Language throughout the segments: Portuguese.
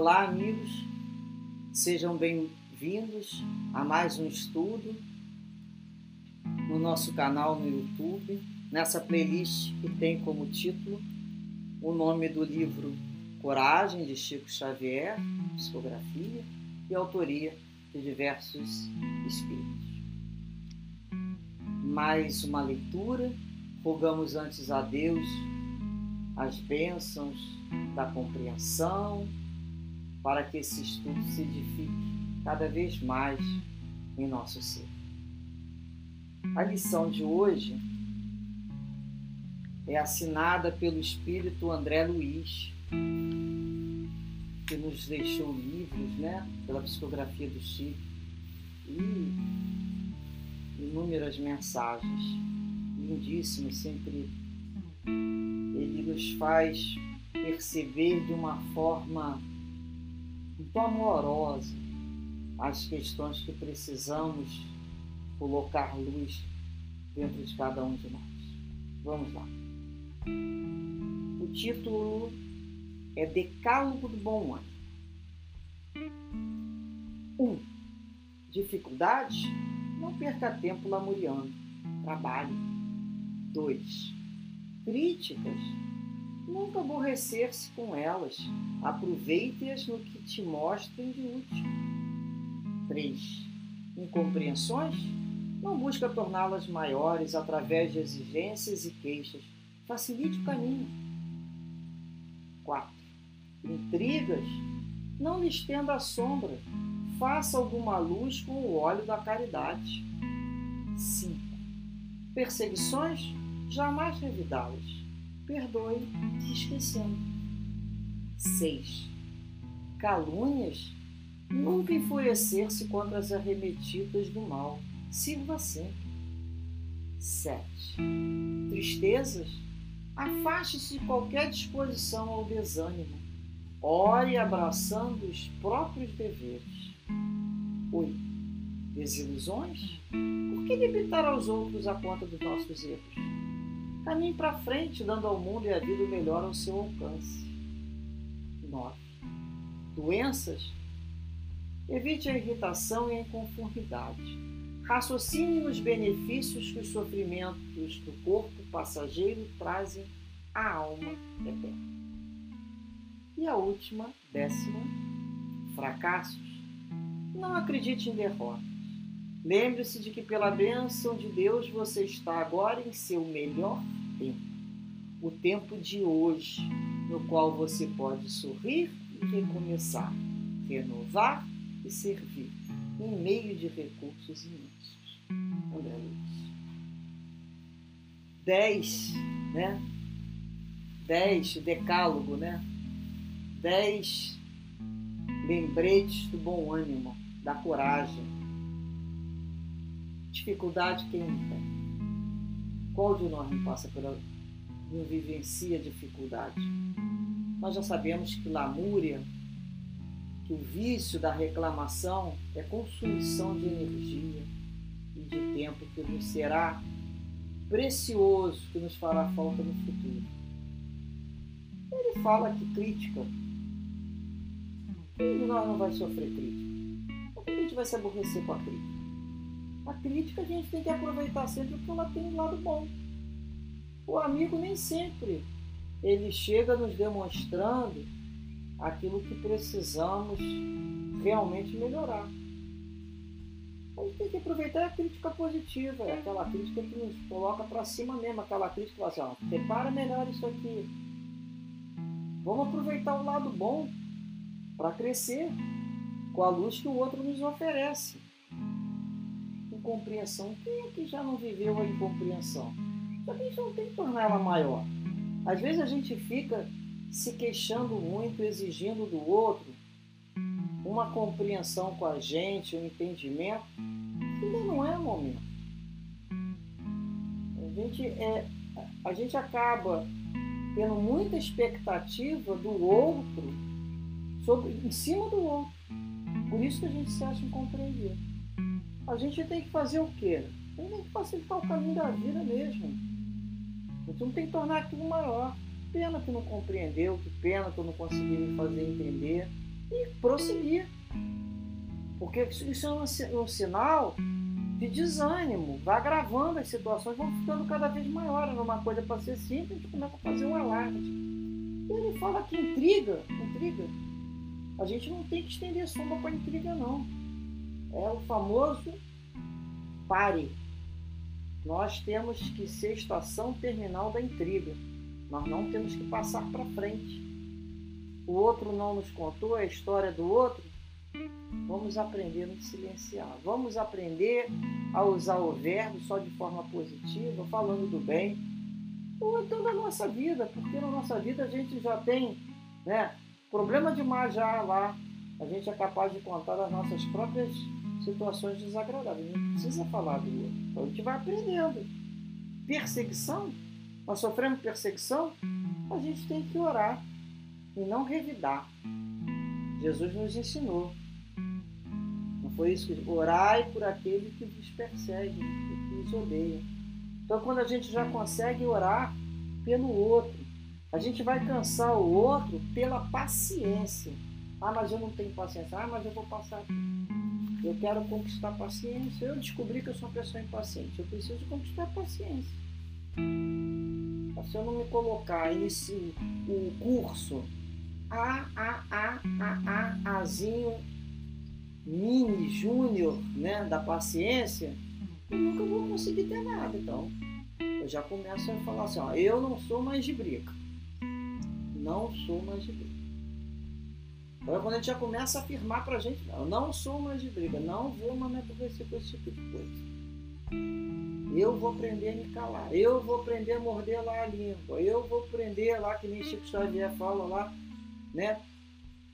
Olá, amigos, sejam bem-vindos a mais um estudo no nosso canal no YouTube, nessa playlist que tem como título o nome do livro Coragem, de Chico Xavier, psicografia e autoria de diversos espíritos. Mais uma leitura, rogamos antes a Deus as bênçãos da compreensão, para que esse estudo se edifique cada vez mais em nosso ser. A lição de hoje é assinada pelo espírito André Luiz, que nos deixou livros, né, pela psicografia do Chico e inúmeras mensagens lindíssimas, sempre ele nos faz perceber de uma forma muito amorosa as questões que precisamos colocar luz dentro de cada um de nós. Vamos lá. O título é Decálogo do Bom Ano. 1. Um, dificuldades? Não perca tempo lamuriando. Trabalhe. 2. Críticas? Nunca aborrecer-se com elas. Aproveite-as no que te mostrem de útil. 3. Incompreensões? Não busca torná-las maiores através de exigências e queixas. Facilite o caminho. 4. Intrigas? Não lhe estenda a sombra. Faça alguma luz com o óleo da caridade. 5. Perseguições? Jamais revidá-las perdoe esquecendo. 6. Calúnias? Nunca enfurecer-se contra as arremetidas do mal. Sirva sempre. 7. Tristezas? Afaste-se de qualquer disposição ao desânimo. Ore abraçando os próprios deveres. 8. Desilusões? Por que debitar aos outros a conta dos nossos erros? Caminhe para frente, dando ao mundo e à vida o melhor ao seu alcance. 9. Doenças? Evite a irritação e a inconformidade. Raciocine nos benefícios que os sofrimentos do corpo passageiro trazem à alma eterna. E a última, décima, fracassos. Não acredite em derrotas. Lembre-se de que, pela bênção de Deus, você está agora em seu melhor tempo. O tempo de hoje, no qual você pode sorrir e recomeçar, renovar e servir, em meio de recursos imensos. André Luiz. Dez, né? Dez, decálogo, né? Dez lembretes do bom ânimo, da coragem. Dificuldade quem não tem qual de nós não passa pela. não vivencia dificuldade? Nós já sabemos que lamúria, que o vício da reclamação é consumição de energia e de tempo que nos será precioso, que nos fará falta no futuro. Ele fala que crítica. Quem de nós não vai sofrer crítica? Por que a gente vai se aborrecer com a crítica? A crítica a gente tem que aproveitar sempre porque ela tem um lado bom. O amigo nem sempre ele chega nos demonstrando aquilo que precisamos realmente melhorar. A gente tem que aproveitar a crítica positiva, aquela crítica que nos coloca para cima mesmo, aquela crítica que fala assim, ó, prepara melhor isso aqui. Vamos aproveitar o lado bom para crescer com a luz que o outro nos oferece incompreensão. Quem é que já não viveu a incompreensão? Só que a gente não tem que tornar ela maior. Às vezes a gente fica se queixando muito, exigindo do outro uma compreensão com a gente, um entendimento, ainda não é o momento. A gente, é, a gente acaba tendo muita expectativa do outro sobre, em cima do outro. Por isso que a gente se acha incompreendido a gente tem que fazer o quê? Tem que facilitar o caminho da vida mesmo. Não tem que tornar aquilo maior. Pena que não compreendeu, que pena que eu não consegui me fazer entender. e prosseguir. Porque isso é um, um sinal de desânimo, vai agravando as situações, vão ficando cada vez maiores. Numa coisa para ser simples, a gente começa a fazer um alarde. E ele fala que intriga, intriga. A gente não tem que estender sombra para intriga, não. É o famoso pare. Nós temos que ser estação terminal da intriga. Nós não temos que passar para frente. O outro não nos contou a história do outro. Vamos aprender a nos silenciar. Vamos aprender a usar o verbo só de forma positiva, falando do bem. Ou então na nossa vida, porque na nossa vida a gente já tem né, problema demais já lá. A gente é capaz de contar as nossas próprias situações desagradáveis. A gente precisa falar do outro. Então a gente vai aprendendo. Perseguição, nós sofremos perseguição, a gente tem que orar e não revidar. Jesus nos ensinou. Não foi isso que orai por aquele que vos persegue, que vos odeia. Então quando a gente já consegue orar pelo outro, a gente vai cansar o outro pela paciência. Ah, mas eu não tenho paciência. Ah, mas eu vou passar. Eu quero conquistar paciência. Eu descobri que eu sou uma pessoa impaciente. Eu preciso conquistar paciência. Se eu não me colocar nesse o curso A, A, A, A, A, Azinho, mini, júnior, né, da paciência, eu nunca vou conseguir ter nada. Então, eu já começo a falar assim, ó, eu não sou mais de briga. Não sou mais de briga. Agora, quando a gente já começa a afirmar pra gente, não, eu não sou mais de briga, não vou mais me aborrecer com esse tipo de coisa. Eu vou aprender a me calar, eu vou aprender a morder lá a língua, eu vou aprender lá, que nem Chico Xavier fala lá, né?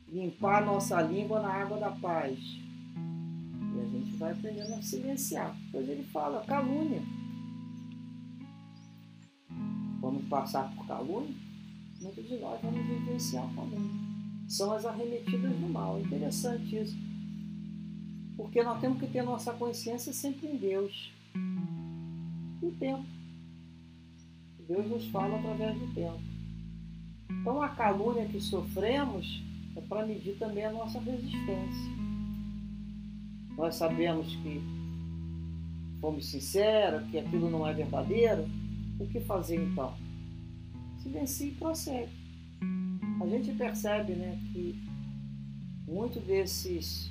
Limpar a nossa língua na água da paz. E a gente vai aprendendo a silenciar. Depois ele fala, calúnia. Vamos passar por calúnia? Muitos de nós vamos vivenciar calúnia são as arremetidas do mal. Interessante isso. Porque nós temos que ter nossa consciência sempre em Deus. O tempo. Deus nos fala através do tempo. Então a calúnia que sofremos é para medir também a nossa resistência. Nós sabemos que fomos sinceros, que aquilo não é verdadeiro. O que fazer então? Silencie e prossegue a gente percebe né, que muito desses,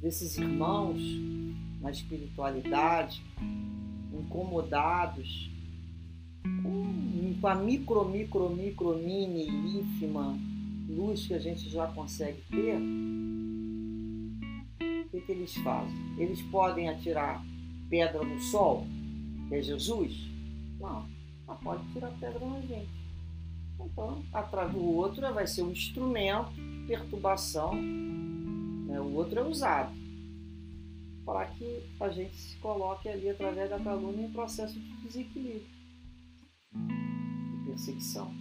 desses irmãos na espiritualidade, incomodados com, com a micro, micro, micro, mini, ínfima luz que a gente já consegue ter, o que, que eles fazem? Eles podem atirar pedra no sol, que é Jesus? Não, ela pode tirar pedra na gente. Então, atrás do outro vai ser um instrumento de perturbação, né? o outro é usado para que a gente se coloque ali através da calúnia em processo de desequilíbrio, de perseguição.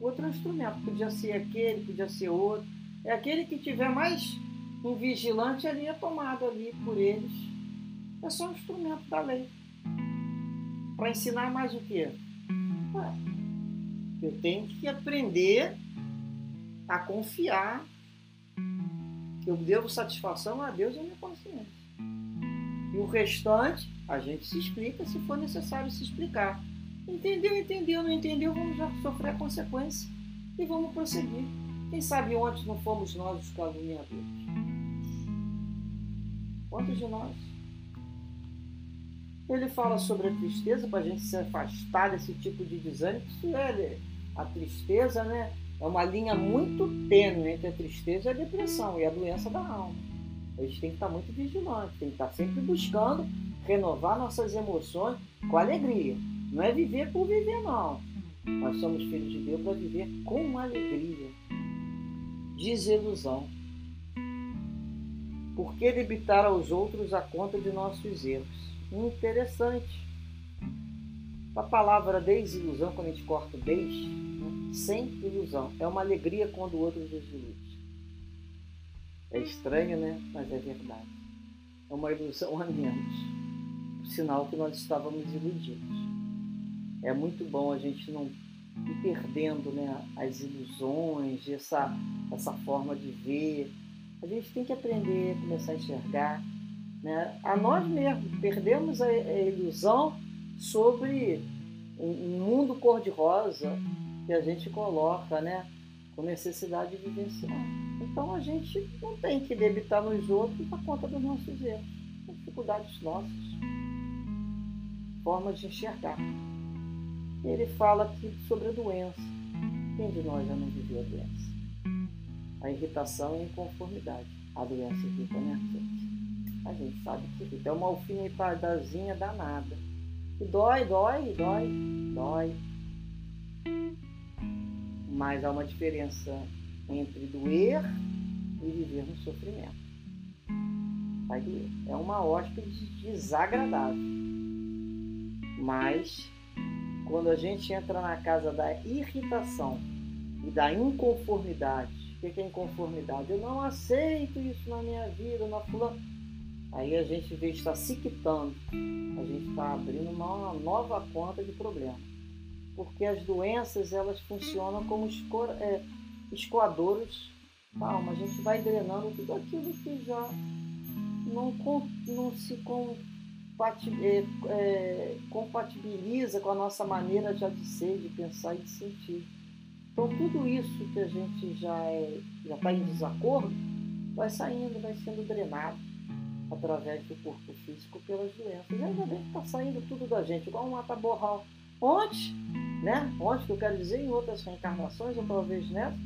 Outro instrumento, podia ser aquele, podia ser outro. É aquele que tiver mais um vigilante ali é tomado ali por eles. É só um instrumento da lei. Para ensinar mais o quê? Ué, eu tenho que aprender a confiar que eu devo satisfação a Deus e a minha consciência. E o restante, a gente se explica se for necessário se explicar. Entendeu, entendeu, não entendeu, vamos já sofrer a consequência e vamos prosseguir. Quem sabe ontem não fomos nós os caluniadores? Quantos de nós? Ele fala sobre a tristeza para a gente se afastar desse tipo de desânimo. Isso é a tristeza, né? É uma linha muito tênue entre a tristeza e a depressão e a doença da alma. A gente tem que estar muito vigilante, tem que estar sempre buscando renovar nossas emoções com alegria. Não é viver por viver, não. Nós somos filhos de Deus para viver com alegria. Desilusão. Por que debitar aos outros a conta de nossos erros? Interessante. A palavra desilusão, quando a gente corta o des, né? sem ilusão. É uma alegria quando o outro desilude. É estranho, né? Mas é verdade. É uma ilusão a menos. O sinal que nós estávamos iludidos. É muito bom a gente não ir perdendo né, as ilusões, essa, essa forma de ver. A gente tem que aprender começar a enxergar. Né? A nós mesmos perdemos a, a ilusão sobre um, mundo cor-de-rosa que a gente coloca né, com necessidade de vivenciar. Então a gente não tem que debitar nos outros por conta dos nossos erros, dificuldades nossas, formas de enxergar. Ele fala aqui sobre a doença. Quem de nós já não viveu a doença? A irritação e a inconformidade. A doença irrita, né, gente? A gente sabe que irrita. É uma alfinetadazinha danada. E dói, dói, dói, dói. Mas há uma diferença entre doer e viver no sofrimento. Vai doer. É uma hóspede desagradável. Mas quando a gente entra na casa da irritação e da inconformidade, o que é inconformidade? Eu não aceito isso na minha vida, na fulana. Aí a gente, de estar se quitando, a gente está abrindo uma nova conta de problema. Porque as doenças, elas funcionam como esco é, escoadouros da alma. A gente vai drenando tudo aquilo que já não, não se é, é, compatibiliza com a nossa maneira já de ser, de pensar e de sentir. Então tudo isso que a gente já é, já está em desacordo vai saindo, vai sendo drenado através do corpo físico pelas doenças. E ainda bem que está saindo tudo da gente, igual um mata-borral. Onde, né? Onde que eu quero dizer, em outras reencarnações, ou talvez nessa,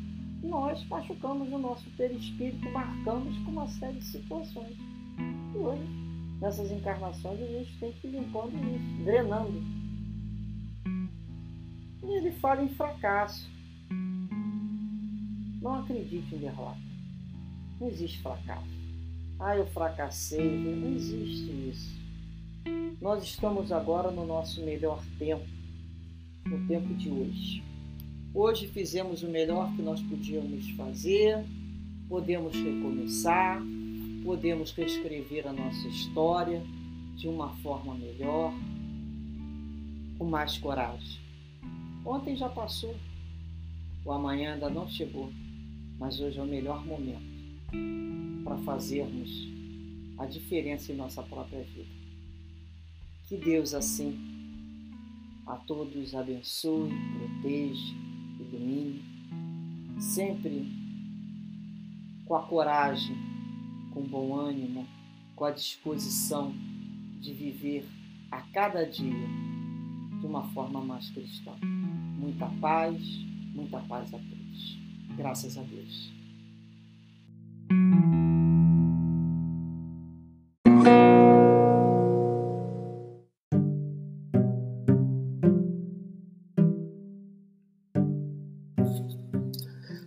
nós machucamos o nosso perispírito, marcamos com uma série de situações. E hoje nessas encarnações a gente tem que ir limpando isso, drenando. E ele fala em fracasso. Não acredite em derrota. Não existe fracasso. Ah, eu fracassei. Não existe isso. Nós estamos agora no nosso melhor tempo, no tempo de hoje. Hoje fizemos o melhor que nós podíamos fazer, podemos recomeçar, podemos reescrever a nossa história de uma forma melhor, com mais coragem. Ontem já passou, o amanhã ainda não chegou, mas hoje é o melhor momento para fazermos a diferença em nossa própria vida. Que Deus assim a todos abençoe, proteja, ilumine, sempre com a coragem com bom ânimo, com a disposição de viver a cada dia de uma forma mais cristã. Muita paz, muita paz a todos. Graças a Deus.